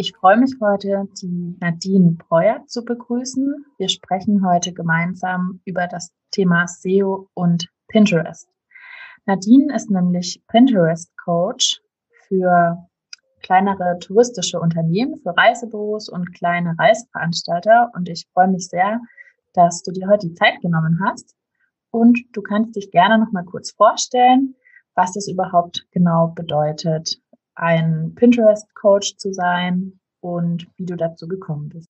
Ich freue mich heute, die Nadine Breuer zu begrüßen. Wir sprechen heute gemeinsam über das Thema SEO und Pinterest. Nadine ist nämlich Pinterest Coach für kleinere touristische Unternehmen, für Reisebüros und kleine Reiseveranstalter. Und ich freue mich sehr, dass du dir heute die Zeit genommen hast. Und du kannst dich gerne noch mal kurz vorstellen, was das überhaupt genau bedeutet, ein Pinterest-Coach zu sein und wie du dazu gekommen bist.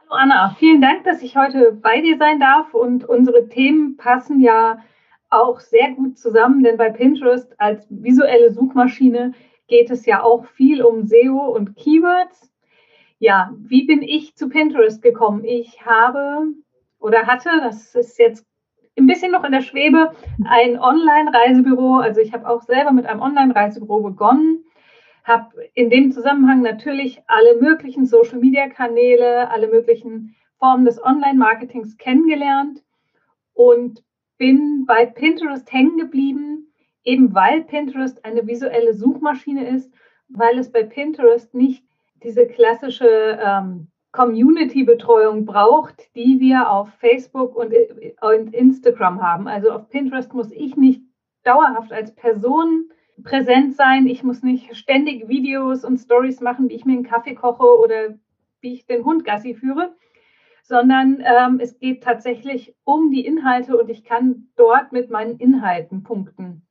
Hallo Anna, vielen Dank, dass ich heute bei dir sein darf und unsere Themen passen ja auch sehr gut zusammen, denn bei Pinterest als visuelle Suchmaschine geht es ja auch viel um SEO und Keywords. Ja, wie bin ich zu Pinterest gekommen? Ich habe oder hatte, das ist jetzt ein bisschen noch in der Schwebe, ein Online-Reisebüro. Also ich habe auch selber mit einem Online-Reisebüro begonnen, habe in dem Zusammenhang natürlich alle möglichen Social-Media-Kanäle, alle möglichen Formen des Online-Marketings kennengelernt und bin bei Pinterest hängen geblieben, eben weil Pinterest eine visuelle Suchmaschine ist, weil es bei Pinterest nicht diese klassische ähm, Community-Betreuung braucht, die wir auf Facebook und, und Instagram haben. Also auf Pinterest muss ich nicht dauerhaft als Person präsent sein. Ich muss nicht ständig Videos und Stories machen, wie ich mir einen Kaffee koche oder wie ich den Hund Gassi führe, sondern ähm, es geht tatsächlich um die Inhalte und ich kann dort mit meinen Inhalten punkten.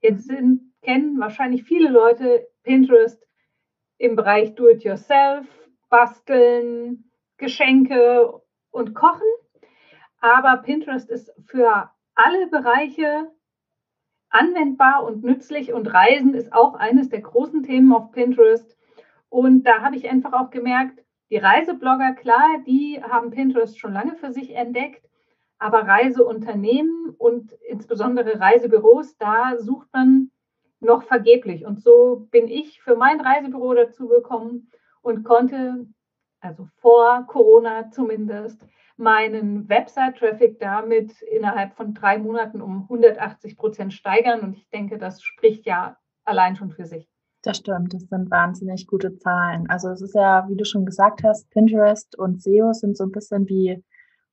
Jetzt sind, kennen wahrscheinlich viele Leute Pinterest im Bereich Do-it-yourself, Basteln, Geschenke und Kochen. Aber Pinterest ist für alle Bereiche anwendbar und nützlich und Reisen ist auch eines der großen Themen auf Pinterest. Und da habe ich einfach auch gemerkt, die Reiseblogger, klar, die haben Pinterest schon lange für sich entdeckt, aber Reiseunternehmen und insbesondere Reisebüros, da sucht man noch vergeblich. Und so bin ich für mein Reisebüro dazu gekommen, und konnte, also vor Corona zumindest, meinen Website-Traffic damit innerhalb von drei Monaten um 180 Prozent steigern. Und ich denke, das spricht ja allein schon für sich. Das stimmt, das sind wahnsinnig gute Zahlen. Also es ist ja, wie du schon gesagt hast, Pinterest und SEO sind so ein bisschen wie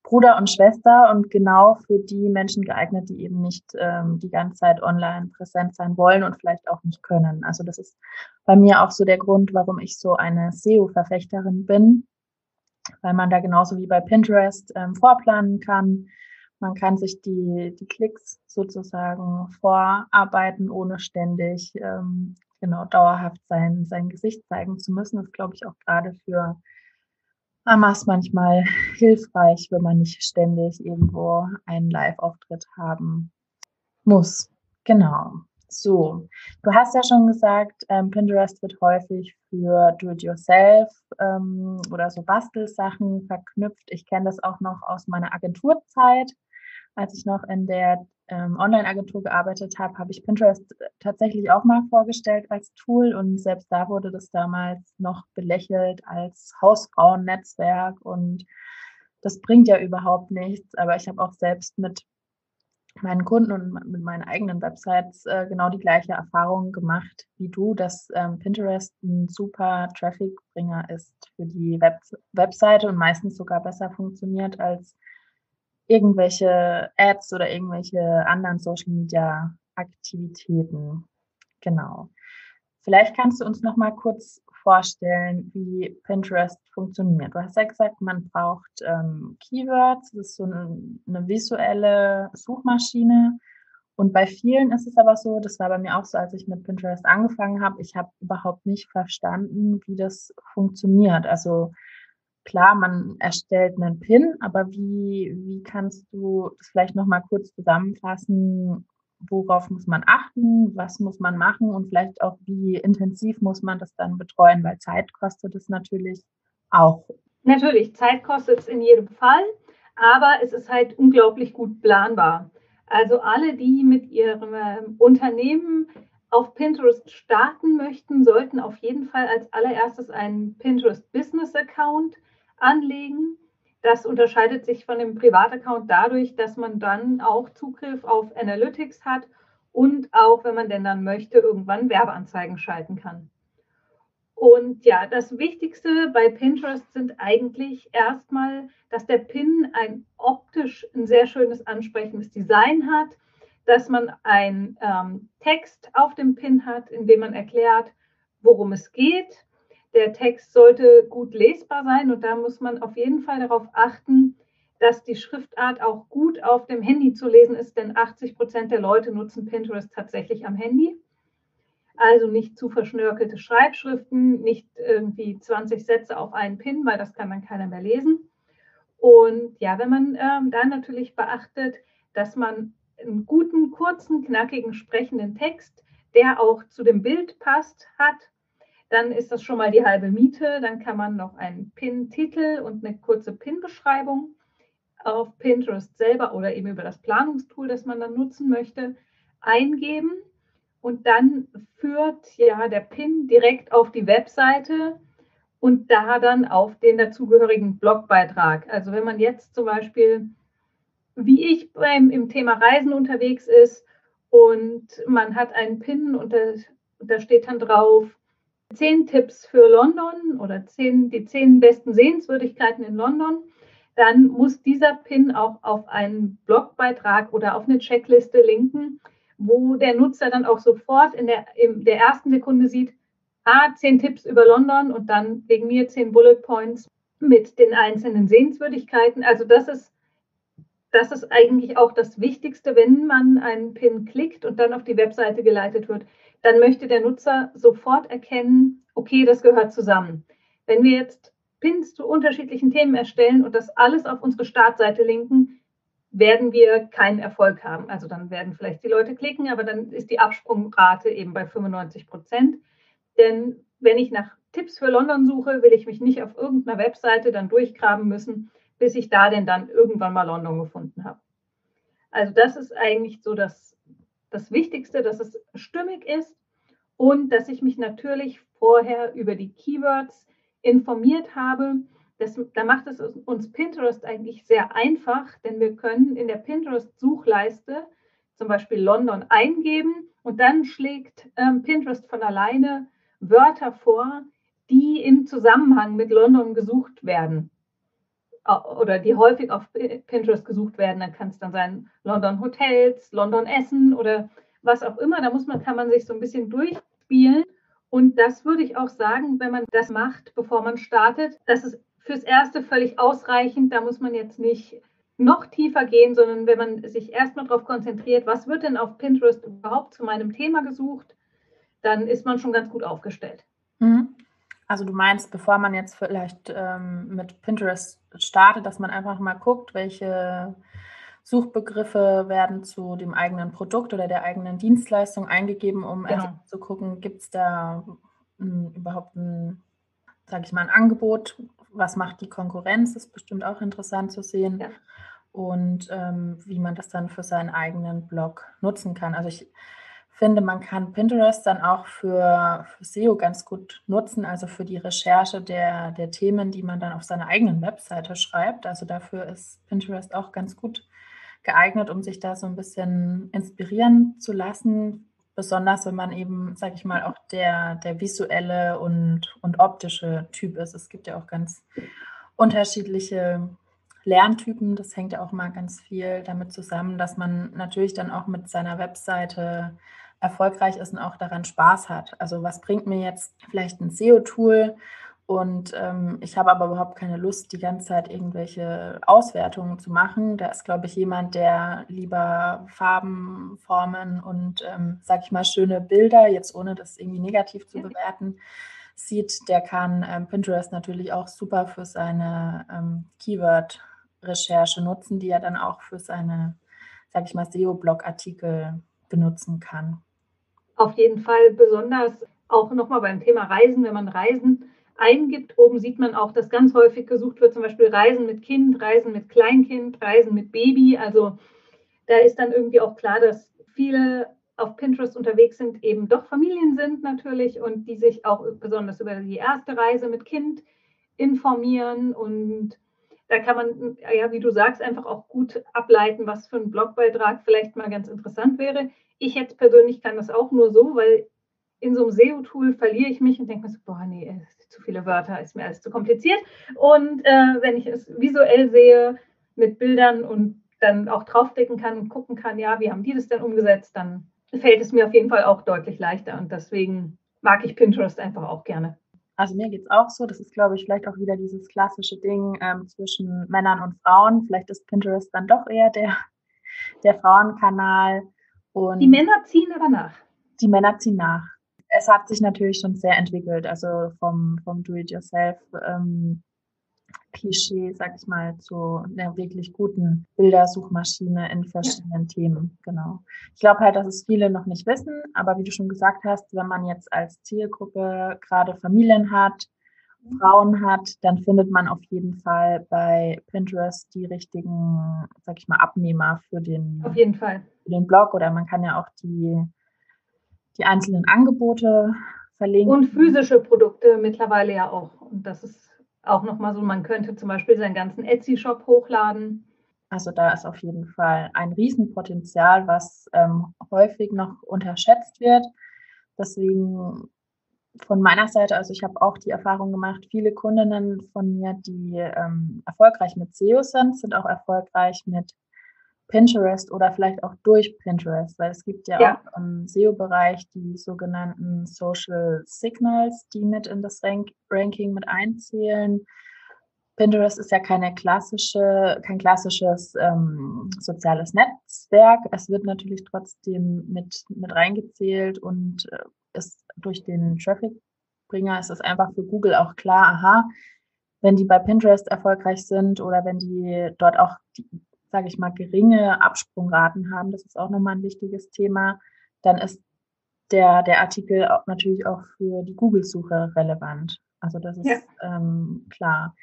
Bruder und Schwester und genau für die Menschen geeignet, die eben nicht ähm, die ganze Zeit online präsent sein wollen und vielleicht auch nicht können. Also das ist bei mir auch so der Grund, warum ich so eine SEO-Verfechterin bin, weil man da genauso wie bei Pinterest ähm, vorplanen kann. Man kann sich die, die Klicks sozusagen vorarbeiten, ohne ständig ähm, genau dauerhaft sein, sein Gesicht zeigen zu müssen. Das glaube ich auch gerade für Mama ist manchmal hilfreich, wenn man nicht ständig irgendwo einen Live-Auftritt haben muss. Genau. So, du hast ja schon gesagt, ähm, Pinterest wird häufig für Do-it-yourself ähm, oder so Bastelsachen verknüpft. Ich kenne das auch noch aus meiner Agenturzeit, als ich noch in der ähm, Online-Agentur gearbeitet habe, habe ich Pinterest tatsächlich auch mal vorgestellt als Tool und selbst da wurde das damals noch belächelt als Hausfrauennetzwerk und das bringt ja überhaupt nichts. Aber ich habe auch selbst mit meinen Kunden und mit meinen eigenen Websites äh, genau die gleiche Erfahrung gemacht wie du, dass ähm, Pinterest ein super Traffic-Bringer ist für die Web Webseite und meistens sogar besser funktioniert als irgendwelche Ads oder irgendwelche anderen Social Media Aktivitäten. Genau. Vielleicht kannst du uns noch mal kurz vorstellen, wie Pinterest funktioniert. Du hast ja gesagt, man braucht ähm, Keywords, das ist so eine, eine visuelle Suchmaschine. Und bei vielen ist es aber so, das war bei mir auch so, als ich mit Pinterest angefangen habe, ich habe überhaupt nicht verstanden, wie das funktioniert. Also klar, man erstellt einen Pin, aber wie, wie kannst du das vielleicht nochmal kurz zusammenfassen, worauf muss man achten, was muss man machen und vielleicht auch, wie intensiv muss man das dann betreuen, weil Zeit kostet es natürlich auch. Natürlich, Zeit kostet es in jedem Fall, aber es ist halt unglaublich gut planbar. Also alle, die mit ihrem ähm, Unternehmen auf Pinterest starten möchten, sollten auf jeden Fall als allererstes einen Pinterest Business Account anlegen. Das unterscheidet sich von dem Privataccount dadurch, dass man dann auch Zugriff auf Analytics hat und auch, wenn man denn dann möchte, irgendwann Werbeanzeigen schalten kann. Und ja, das Wichtigste bei Pinterest sind eigentlich erstmal, dass der Pin ein optisch ein sehr schönes, ansprechendes Design hat, dass man einen ähm, Text auf dem Pin hat, in dem man erklärt, worum es geht der Text sollte gut lesbar sein und da muss man auf jeden Fall darauf achten, dass die Schriftart auch gut auf dem Handy zu lesen ist, denn 80 Prozent der Leute nutzen Pinterest tatsächlich am Handy. Also nicht zu verschnörkelte Schreibschriften, nicht irgendwie 20 Sätze auf einen Pin, weil das kann dann keiner mehr lesen. Und ja, wenn man ähm, dann natürlich beachtet, dass man einen guten, kurzen, knackigen, sprechenden Text, der auch zu dem Bild passt, hat, dann ist das schon mal die halbe Miete. Dann kann man noch einen Pin-Titel und eine kurze Pin-Beschreibung auf Pinterest selber oder eben über das Planungstool, das man dann nutzen möchte, eingeben. Und dann führt ja der Pin direkt auf die Webseite und da dann auf den dazugehörigen Blogbeitrag. Also wenn man jetzt zum Beispiel, wie ich beim, im Thema Reisen unterwegs ist und man hat einen Pin und da, da steht dann drauf, zehn Tipps für London oder zehn, die zehn besten Sehenswürdigkeiten in London, dann muss dieser Pin auch auf einen Blogbeitrag oder auf eine Checkliste linken, wo der Nutzer dann auch sofort in der, in der ersten Sekunde sieht, ah, zehn Tipps über London und dann wegen mir zehn Bullet Points mit den einzelnen Sehenswürdigkeiten. Also das ist, das ist eigentlich auch das Wichtigste, wenn man einen Pin klickt und dann auf die Webseite geleitet wird, dann möchte der Nutzer sofort erkennen, okay, das gehört zusammen. Wenn wir jetzt Pins zu unterschiedlichen Themen erstellen und das alles auf unsere Startseite linken, werden wir keinen Erfolg haben. Also dann werden vielleicht die Leute klicken, aber dann ist die Absprungrate eben bei 95 Prozent. Denn wenn ich nach Tipps für London suche, will ich mich nicht auf irgendeiner Webseite dann durchgraben müssen, bis ich da denn dann irgendwann mal London gefunden habe. Also das ist eigentlich so das das Wichtigste, dass es stimmig ist und dass ich mich natürlich vorher über die Keywords informiert habe. Das, da macht es uns Pinterest eigentlich sehr einfach, denn wir können in der Pinterest-Suchleiste zum Beispiel London eingeben und dann schlägt ähm, Pinterest von alleine Wörter vor, die im Zusammenhang mit London gesucht werden oder die häufig auf Pinterest gesucht werden. Dann kann es dann sein London Hotels, London Essen oder was auch immer. Da muss man, kann man sich so ein bisschen durchspielen. Und das würde ich auch sagen, wenn man das macht, bevor man startet, das ist fürs Erste völlig ausreichend. Da muss man jetzt nicht noch tiefer gehen, sondern wenn man sich erstmal darauf konzentriert, was wird denn auf Pinterest überhaupt zu meinem Thema gesucht, dann ist man schon ganz gut aufgestellt. Mhm. Also du meinst, bevor man jetzt vielleicht ähm, mit Pinterest startet, dass man einfach mal guckt, welche Suchbegriffe werden zu dem eigenen Produkt oder der eigenen Dienstleistung eingegeben, um genau. zu gucken, gibt es da m, hm, überhaupt ein, sage ich mal, ein Angebot, was macht die Konkurrenz, das ist bestimmt auch interessant zu sehen. Ja. Und ähm, wie man das dann für seinen eigenen Blog nutzen kann. Also ich finde, man kann Pinterest dann auch für, für, SEO ganz gut nutzen, also für die Recherche der, der Themen, die man dann auf seiner eigenen Webseite schreibt. Also dafür ist Pinterest auch ganz gut geeignet, um sich da so ein bisschen inspirieren zu lassen. Besonders wenn man eben, sage ich mal, auch der, der visuelle und, und optische Typ ist. Es gibt ja auch ganz unterschiedliche Lerntypen. Das hängt ja auch mal ganz viel damit zusammen, dass man natürlich dann auch mit seiner Webseite erfolgreich ist und auch daran Spaß hat. Also was bringt mir jetzt vielleicht ein SEO-Tool und ähm, ich habe aber überhaupt keine Lust, die ganze Zeit irgendwelche Auswertungen zu machen. Da ist, glaube ich, jemand, der lieber Farben, Formen und, ähm, sag ich mal, schöne Bilder, jetzt ohne das irgendwie negativ zu bewerten, sieht, der kann ähm, Pinterest natürlich auch super für seine ähm, Keyword-Recherche nutzen, die er dann auch für seine, sag ich mal, SEO-Blog-Artikel benutzen kann. Auf jeden Fall besonders auch nochmal beim Thema Reisen, wenn man Reisen eingibt, oben sieht man auch, dass ganz häufig gesucht wird, zum Beispiel Reisen mit Kind, Reisen mit Kleinkind, Reisen mit Baby. Also da ist dann irgendwie auch klar, dass viele auf Pinterest unterwegs sind, eben doch Familien sind natürlich und die sich auch besonders über die erste Reise mit Kind informieren und da kann man, ja, wie du sagst, einfach auch gut ableiten, was für ein Blogbeitrag vielleicht mal ganz interessant wäre. Ich jetzt persönlich kann das auch nur so, weil in so einem SEO-Tool verliere ich mich und denke mir so, boah, nee, zu viele Wörter, ist mir alles zu kompliziert. Und äh, wenn ich es visuell sehe mit Bildern und dann auch draufklicken kann und gucken kann, ja, wie haben die das denn umgesetzt, dann fällt es mir auf jeden Fall auch deutlich leichter. Und deswegen mag ich Pinterest einfach auch gerne. Also mir geht es auch so, das ist, glaube ich, vielleicht auch wieder dieses klassische Ding ähm, zwischen Männern und Frauen. Vielleicht ist Pinterest dann doch eher der, der Frauenkanal. Und die Männer ziehen aber nach. Die Männer ziehen nach. Es hat sich natürlich schon sehr entwickelt, also vom, vom Do-it-yourself ähm, Klischee, sag ich mal, zu einer wirklich guten Bildersuchmaschine in verschiedenen ja. Themen. Genau. Ich glaube halt, dass es viele noch nicht wissen, aber wie du schon gesagt hast, wenn man jetzt als Zielgruppe gerade Familien hat, Frauen hat, dann findet man auf jeden Fall bei Pinterest die richtigen, sag ich mal, Abnehmer für den, auf jeden Fall. Für den Blog oder man kann ja auch die, die einzelnen Angebote verlinken. Und physische Produkte mittlerweile ja auch. Und das ist auch nochmal so, man könnte zum Beispiel seinen ganzen Etsy-Shop hochladen. Also da ist auf jeden Fall ein Riesenpotenzial, was ähm, häufig noch unterschätzt wird. Deswegen von meiner Seite, also ich habe auch die Erfahrung gemacht, viele Kundinnen von mir, die ähm, erfolgreich mit SEO sind, sind auch erfolgreich mit Pinterest oder vielleicht auch durch Pinterest, weil es gibt ja, ja. auch im SEO-Bereich die sogenannten Social Signals, die mit in das Rank Ranking mit einzählen. Pinterest ist ja keine klassische, kein klassisches ähm, soziales Netzwerk. Es wird natürlich trotzdem mit, mit reingezählt und äh, ist durch den Trafficbringer ist es einfach für Google auch klar, aha, wenn die bei Pinterest erfolgreich sind oder wenn die dort auch die, sage ich mal, geringe Absprungraten haben, das ist auch nochmal ein wichtiges Thema, dann ist der, der Artikel auch natürlich auch für die Google-Suche relevant. Also das ist ja. ähm, klar.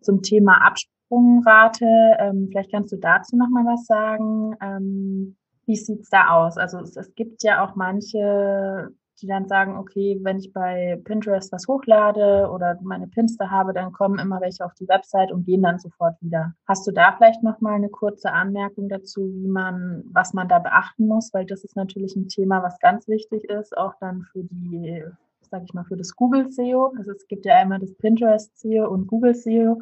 Zum Thema Absprungrate, ähm, vielleicht kannst du dazu nochmal was sagen. Ähm, wie sieht's da aus? Also es, es gibt ja auch manche die dann sagen, okay, wenn ich bei Pinterest was hochlade oder meine Pins da habe, dann kommen immer welche auf die Website und gehen dann sofort wieder. Hast du da vielleicht noch mal eine kurze Anmerkung dazu, wie man, was man da beachten muss, weil das ist natürlich ein Thema, was ganz wichtig ist, auch dann für die, sage ich mal, für das Google SEO. Also es gibt ja einmal das Pinterest SEO und Google SEO.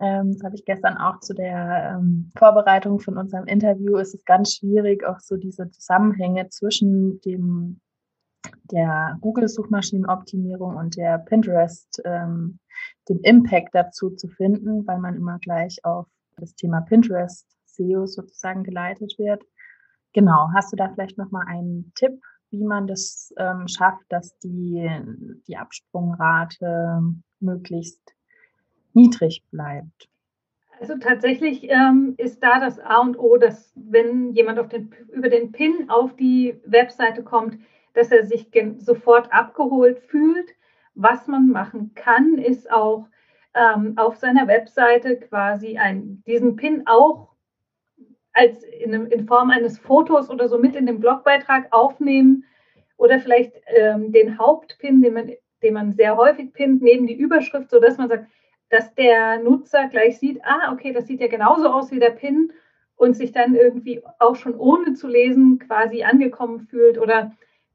Ähm, das habe ich gestern auch zu der ähm, Vorbereitung von unserem Interview. Es ist ganz schwierig, auch so diese Zusammenhänge zwischen dem der Google-Suchmaschinenoptimierung und der Pinterest, ähm, dem Impact dazu zu finden, weil man immer gleich auf das Thema Pinterest SEO sozusagen geleitet wird. Genau, hast du da vielleicht nochmal einen Tipp, wie man das ähm, schafft, dass die, die Absprungrate möglichst niedrig bleibt? Also tatsächlich ähm, ist da das A und O, dass wenn jemand den, über den Pin auf die Webseite kommt, dass er sich sofort abgeholt fühlt. Was man machen kann, ist auch ähm, auf seiner Webseite quasi ein, diesen Pin auch als in, in, Form eines Fotos oder so mit in den Blogbeitrag aufnehmen oder vielleicht ähm, den Hauptpin, den man, den man sehr häufig pinnt, neben die Überschrift, sodass man sagt, dass der Nutzer gleich sieht, ah, okay, das sieht ja genauso aus wie der Pin und sich dann irgendwie auch schon ohne zu lesen quasi angekommen fühlt oder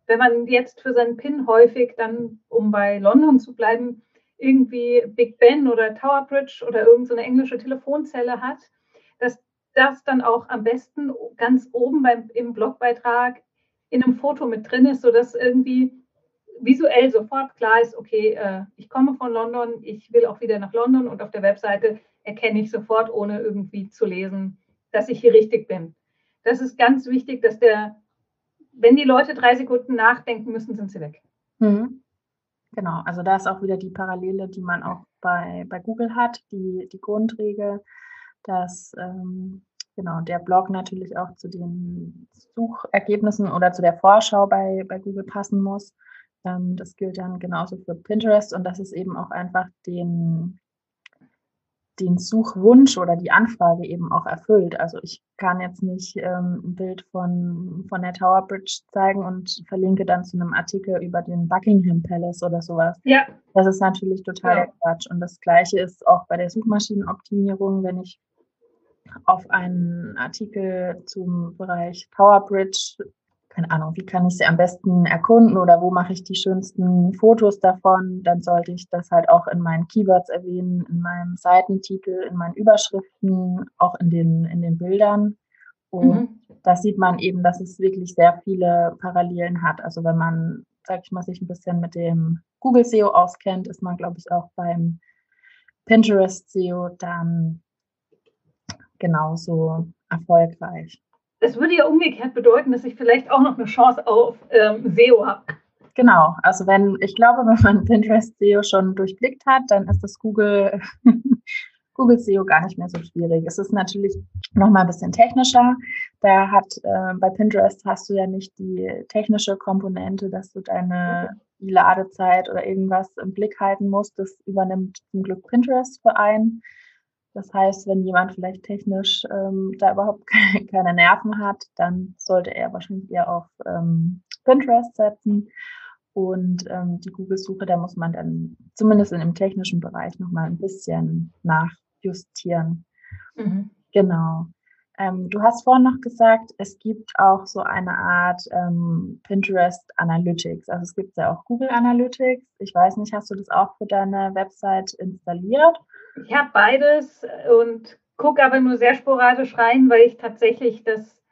wenn man jetzt für seinen PIN häufig dann, um bei London zu bleiben, irgendwie Big Ben oder Tower Bridge oder irgendeine so englische Telefonzelle hat, dass das dann auch am besten ganz oben beim, im Blogbeitrag in einem Foto mit drin ist, sodass irgendwie visuell sofort klar ist, okay, äh, ich komme von London, ich will auch wieder nach London und auf der Webseite erkenne ich sofort, ohne irgendwie zu lesen, dass ich hier richtig bin. Das ist ganz wichtig, dass der wenn die Leute drei Sekunden nachdenken müssen, sind sie weg. Mhm. Genau, also da ist auch wieder die Parallele, die man auch bei, bei Google hat, die, die Grundregel, dass ähm, genau, der Blog natürlich auch zu den Suchergebnissen oder zu der Vorschau bei, bei Google passen muss. Ähm, das gilt dann genauso für Pinterest und das ist eben auch einfach den, den Suchwunsch oder die Anfrage eben auch erfüllt. Also ich kann jetzt nicht ähm, ein Bild von, von der Tower Bridge zeigen und verlinke dann zu einem Artikel über den Buckingham Palace oder sowas. Ja. Das ist natürlich total ja. Quatsch. Und das Gleiche ist auch bei der Suchmaschinenoptimierung, wenn ich auf einen Artikel zum Bereich Tower Bridge keine Ahnung, wie kann ich sie am besten erkunden oder wo mache ich die schönsten Fotos davon, dann sollte ich das halt auch in meinen Keywords erwähnen, in meinem Seitentitel, in meinen Überschriften, auch in den, in den Bildern. Und mhm. da sieht man eben, dass es wirklich sehr viele Parallelen hat. Also wenn man, sag ich mal, sich ein bisschen mit dem Google SEO auskennt, ist man, glaube ich, auch beim Pinterest SEO dann genauso erfolgreich. Das würde ja umgekehrt bedeuten, dass ich vielleicht auch noch eine Chance auf ähm, SEO habe. Genau, also wenn, ich glaube, wenn man Pinterest SEO schon durchblickt hat, dann ist das Google, Google SEO gar nicht mehr so schwierig. Es ist natürlich nochmal ein bisschen technischer. Da hat, äh, bei Pinterest hast du ja nicht die technische Komponente, dass du deine Ladezeit oder irgendwas im Blick halten musst. Das übernimmt zum Glück Pinterest für einen. Das heißt, wenn jemand vielleicht technisch ähm, da überhaupt keine Nerven hat, dann sollte er wahrscheinlich eher auf ähm, Pinterest setzen. Und ähm, die Google-Suche, da muss man dann zumindest in dem technischen Bereich nochmal ein bisschen nachjustieren. Mhm. Genau. Ähm, du hast vorhin noch gesagt, es gibt auch so eine Art ähm, Pinterest Analytics. Also es gibt ja auch Google Analytics. Ich weiß nicht, hast du das auch für deine Website installiert? Ich habe beides und gucke aber nur sehr sporadisch rein, weil ich tatsächlich das,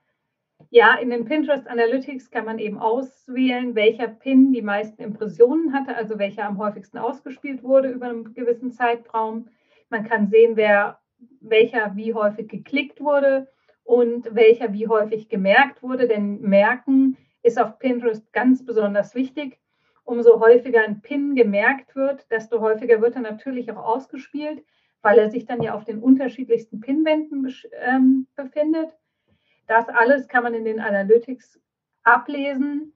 ja, in den Pinterest Analytics kann man eben auswählen, welcher Pin die meisten Impressionen hatte, also welcher am häufigsten ausgespielt wurde über einen gewissen Zeitraum. Man kann sehen, wer, welcher wie häufig geklickt wurde und welcher wie häufig gemerkt wurde, denn merken ist auf Pinterest ganz besonders wichtig umso häufiger ein Pin gemerkt wird, desto häufiger wird er natürlich auch ausgespielt, weil er sich dann ja auf den unterschiedlichsten Pinwänden ähm, befindet. Das alles kann man in den Analytics ablesen.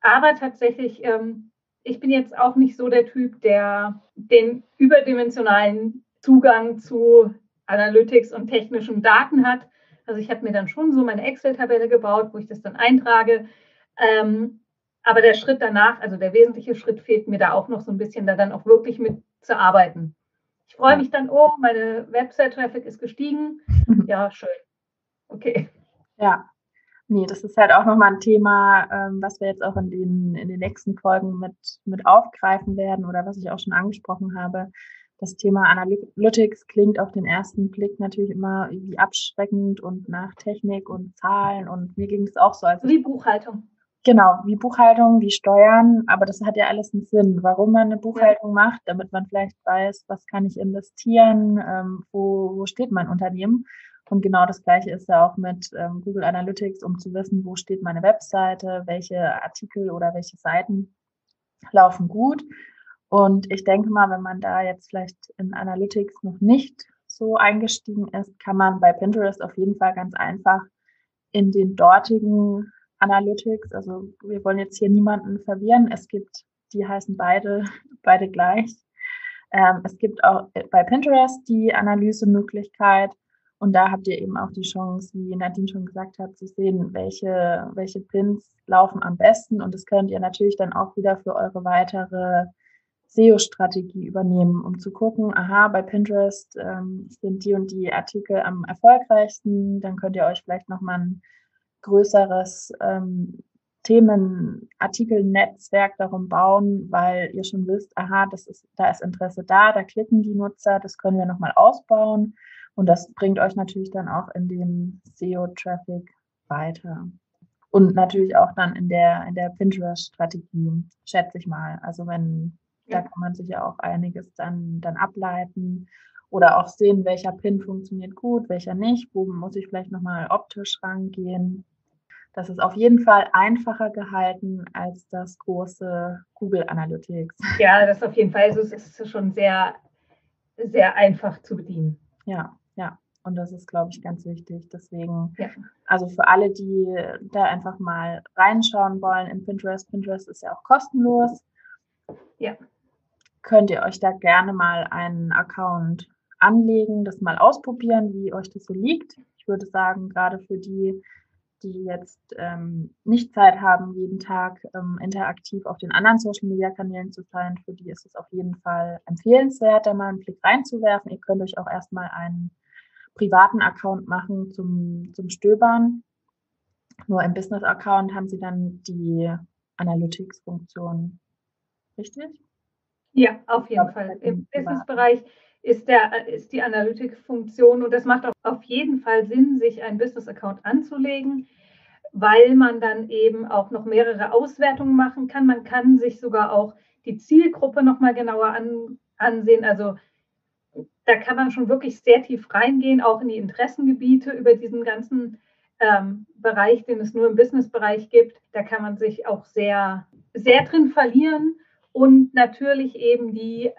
Aber tatsächlich, ähm, ich bin jetzt auch nicht so der Typ, der den überdimensionalen Zugang zu Analytics und technischen Daten hat. Also ich habe mir dann schon so meine Excel-Tabelle gebaut, wo ich das dann eintrage. Ähm, aber der Schritt danach, also der wesentliche Schritt fehlt mir da auch noch so ein bisschen, da dann auch wirklich mit zu arbeiten. Ich freue mich dann, oh, meine Website-Traffic ist gestiegen. Ja, schön. Okay. Ja, nee, das ist halt auch nochmal ein Thema, ähm, was wir jetzt auch in den, in den nächsten Folgen mit, mit aufgreifen werden oder was ich auch schon angesprochen habe. Das Thema Analytics klingt auf den ersten Blick natürlich immer wie abschreckend und nach Technik und Zahlen und mir ging es auch so. Als wie Buchhaltung. Genau, wie Buchhaltung, wie Steuern, aber das hat ja alles einen Sinn, warum man eine Buchhaltung ja. macht, damit man vielleicht weiß, was kann ich investieren, ähm, wo, wo steht mein Unternehmen. Und genau das Gleiche ist ja auch mit ähm, Google Analytics, um zu wissen, wo steht meine Webseite, welche Artikel oder welche Seiten laufen gut. Und ich denke mal, wenn man da jetzt vielleicht in Analytics noch nicht so eingestiegen ist, kann man bei Pinterest auf jeden Fall ganz einfach in den dortigen Analytics. Also wir wollen jetzt hier niemanden verwirren. Es gibt, die heißen beide, beide gleich. Ähm, es gibt auch bei Pinterest die Analysemöglichkeit. Und da habt ihr eben auch die Chance, wie Nadine schon gesagt hat, zu sehen, welche, welche Pins laufen am besten. Und das könnt ihr natürlich dann auch wieder für eure weitere SEO-Strategie übernehmen, um zu gucken, aha, bei Pinterest ähm, sind die und die Artikel am erfolgreichsten. Dann könnt ihr euch vielleicht nochmal ein größeres ähm, Themenartikelnetzwerk darum bauen, weil ihr schon wisst, aha, das ist, da ist Interesse da, da klicken die Nutzer, das können wir nochmal ausbauen. Und das bringt euch natürlich dann auch in dem SEO-Traffic weiter. Und natürlich auch dann in der, in der Pinterest-Strategie, schätze ich mal. Also wenn, ja. da kann man sich ja auch einiges dann, dann ableiten oder auch sehen, welcher Pin funktioniert gut, welcher nicht, wo muss ich vielleicht nochmal optisch rangehen. Das ist auf jeden Fall einfacher gehalten als das große Google Analytics. Ja, das auf jeden Fall. Also es ist schon sehr, sehr einfach zu bedienen. Ja, ja. Und das ist, glaube ich, ganz wichtig. Deswegen, ja. also für alle, die da einfach mal reinschauen wollen in Pinterest, Pinterest ist ja auch kostenlos. Ja. Könnt ihr euch da gerne mal einen Account anlegen, das mal ausprobieren, wie euch das so liegt. Ich würde sagen, gerade für die, die jetzt ähm, nicht Zeit haben, jeden Tag ähm, interaktiv auf den anderen Social Media Kanälen zu sein, für die ist es auf jeden Fall empfehlenswert, da mal einen Blick reinzuwerfen. Ihr könnt euch auch erstmal einen privaten Account machen zum, zum Stöbern. Nur im Business-Account haben sie dann die Analytics-Funktion. Richtig? Ja, auf jeden Fall. Im Business-Bereich ist, der, ist die Analytics-Funktion und das macht auch auf jeden Fall Sinn, sich einen Business-Account anzulegen, weil man dann eben auch noch mehrere Auswertungen machen kann. Man kann sich sogar auch die Zielgruppe nochmal genauer an, ansehen. Also da kann man schon wirklich sehr tief reingehen, auch in die Interessengebiete über diesen ganzen ähm, Bereich, den es nur im Business-Bereich gibt. Da kann man sich auch sehr, sehr drin verlieren und natürlich eben die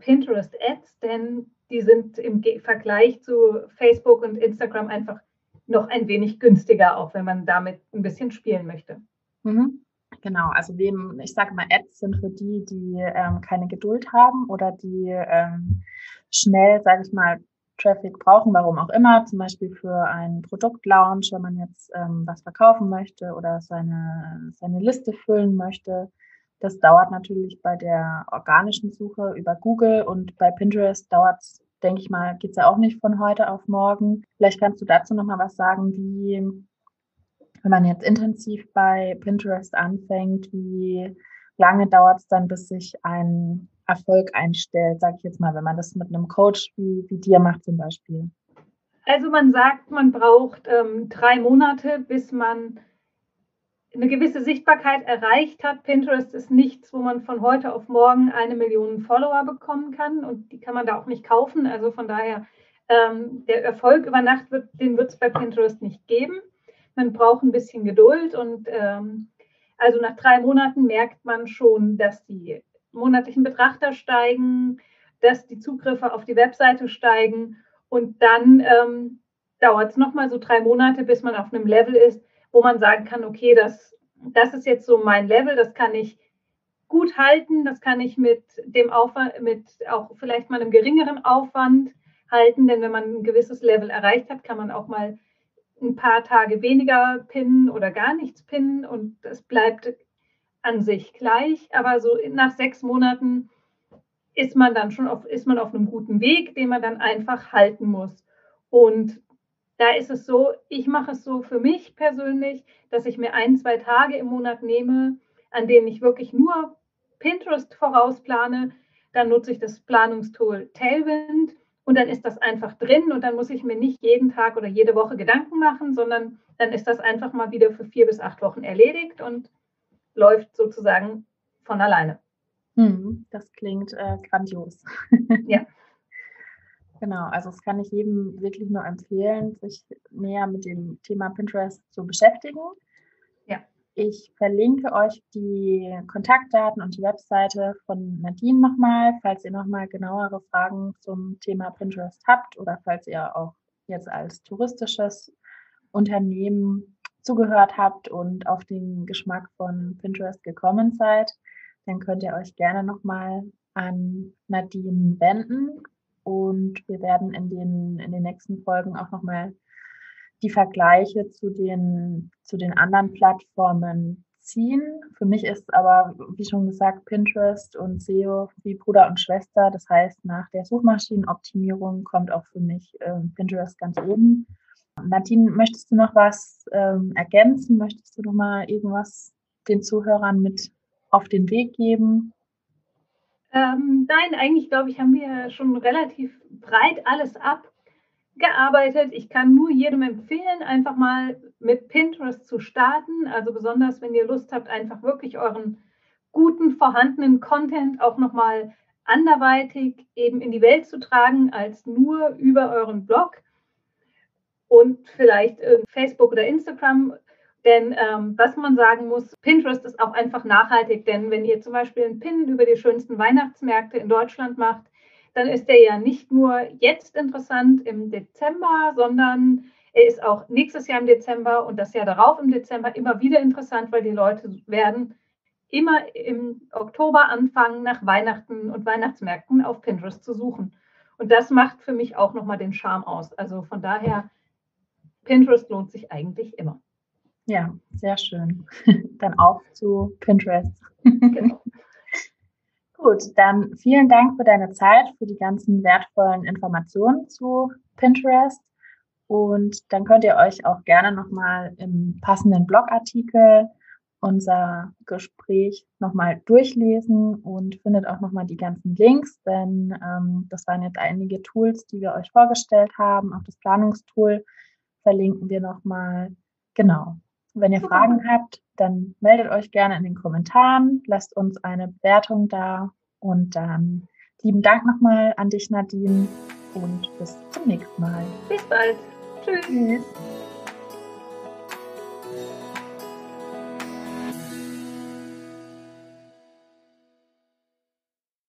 Pinterest Ads, denn die sind im Vergleich zu Facebook und Instagram einfach noch ein wenig günstiger, auch wenn man damit ein bisschen spielen möchte. Mhm. Genau, also wem, ich sage mal, Ads sind für die, die ähm, keine Geduld haben oder die ähm, schnell, sage ich mal, Traffic brauchen, warum auch immer, zum Beispiel für einen Produktlaunch, wenn man jetzt ähm, was verkaufen möchte oder seine, seine Liste füllen möchte. Das dauert natürlich bei der organischen Suche über Google und bei Pinterest dauert es, denke ich mal, geht es ja auch nicht von heute auf morgen. Vielleicht kannst du dazu nochmal was sagen, wie wenn man jetzt intensiv bei Pinterest anfängt, wie lange dauert es dann, bis sich ein Erfolg einstellt, sage ich jetzt mal, wenn man das mit einem Coach wie, wie dir macht zum Beispiel? Also man sagt, man braucht ähm, drei Monate, bis man eine gewisse Sichtbarkeit erreicht hat. Pinterest ist nichts, wo man von heute auf morgen eine Million Follower bekommen kann und die kann man da auch nicht kaufen. Also von daher, ähm, der Erfolg über Nacht, wird, den wird es bei Pinterest nicht geben man braucht ein bisschen Geduld und ähm, also nach drei Monaten merkt man schon, dass die monatlichen Betrachter steigen, dass die Zugriffe auf die Webseite steigen und dann ähm, dauert es nochmal so drei Monate, bis man auf einem Level ist, wo man sagen kann, okay, das, das ist jetzt so mein Level, das kann ich gut halten, das kann ich mit dem Aufwand, mit auch vielleicht mal einem geringeren Aufwand halten, denn wenn man ein gewisses Level erreicht hat, kann man auch mal ein paar Tage weniger pinnen oder gar nichts pinnen und es bleibt an sich gleich. Aber so nach sechs Monaten ist man dann schon auf, ist man auf einem guten Weg, den man dann einfach halten muss. Und da ist es so, ich mache es so für mich persönlich, dass ich mir ein, zwei Tage im Monat nehme, an denen ich wirklich nur Pinterest vorausplane. Dann nutze ich das Planungstool Tailwind und dann ist das einfach drin und dann muss ich mir nicht jeden Tag oder jede Woche Gedanken machen, sondern dann ist das einfach mal wieder für vier bis acht Wochen erledigt und läuft sozusagen von alleine. Hm, das klingt äh, grandios. ja. Genau, also das kann ich jedem wirklich nur empfehlen, sich näher mit dem Thema Pinterest zu beschäftigen. Ich verlinke euch die Kontaktdaten und die Webseite von Nadine nochmal, falls ihr nochmal genauere Fragen zum Thema Pinterest habt oder falls ihr auch jetzt als touristisches Unternehmen zugehört habt und auf den Geschmack von Pinterest gekommen seid, dann könnt ihr euch gerne nochmal an Nadine wenden und wir werden in den, in den nächsten Folgen auch nochmal die Vergleiche zu den, zu den anderen Plattformen ziehen. Für mich ist aber, wie schon gesagt, Pinterest und SEO wie Bruder und Schwester. Das heißt, nach der Suchmaschinenoptimierung kommt auch für mich äh, Pinterest ganz oben. Nadine, möchtest du noch was ähm, ergänzen? Möchtest du noch mal irgendwas den Zuhörern mit auf den Weg geben? Ähm, nein, eigentlich glaube ich, haben wir schon relativ breit alles ab gearbeitet. Ich kann nur jedem empfehlen, einfach mal mit Pinterest zu starten. Also besonders, wenn ihr Lust habt, einfach wirklich euren guten vorhandenen Content auch nochmal anderweitig eben in die Welt zu tragen, als nur über euren Blog und vielleicht Facebook oder Instagram. Denn ähm, was man sagen muss, Pinterest ist auch einfach nachhaltig. Denn wenn ihr zum Beispiel einen Pin über die schönsten Weihnachtsmärkte in Deutschland macht, dann ist er ja nicht nur jetzt interessant im Dezember, sondern er ist auch nächstes Jahr im Dezember und das Jahr darauf im Dezember immer wieder interessant, weil die Leute werden immer im Oktober anfangen, nach Weihnachten und Weihnachtsmärkten auf Pinterest zu suchen. Und das macht für mich auch nochmal den Charme aus. Also von daher, Pinterest lohnt sich eigentlich immer. Ja, sehr schön. Dann auf zu Pinterest. Genau. Gut, dann vielen Dank für deine Zeit, für die ganzen wertvollen Informationen zu Pinterest. Und dann könnt ihr euch auch gerne nochmal im passenden Blogartikel unser Gespräch nochmal durchlesen und findet auch nochmal die ganzen Links, denn ähm, das waren jetzt einige Tools, die wir euch vorgestellt haben. Auch das Planungstool verlinken wir nochmal. Genau. Wenn ihr Fragen habt, dann meldet euch gerne in den Kommentaren, lasst uns eine Bewertung da und dann lieben Dank nochmal an dich, Nadine, und bis zum nächsten Mal. Bis bald. Tschüss. Tschüss.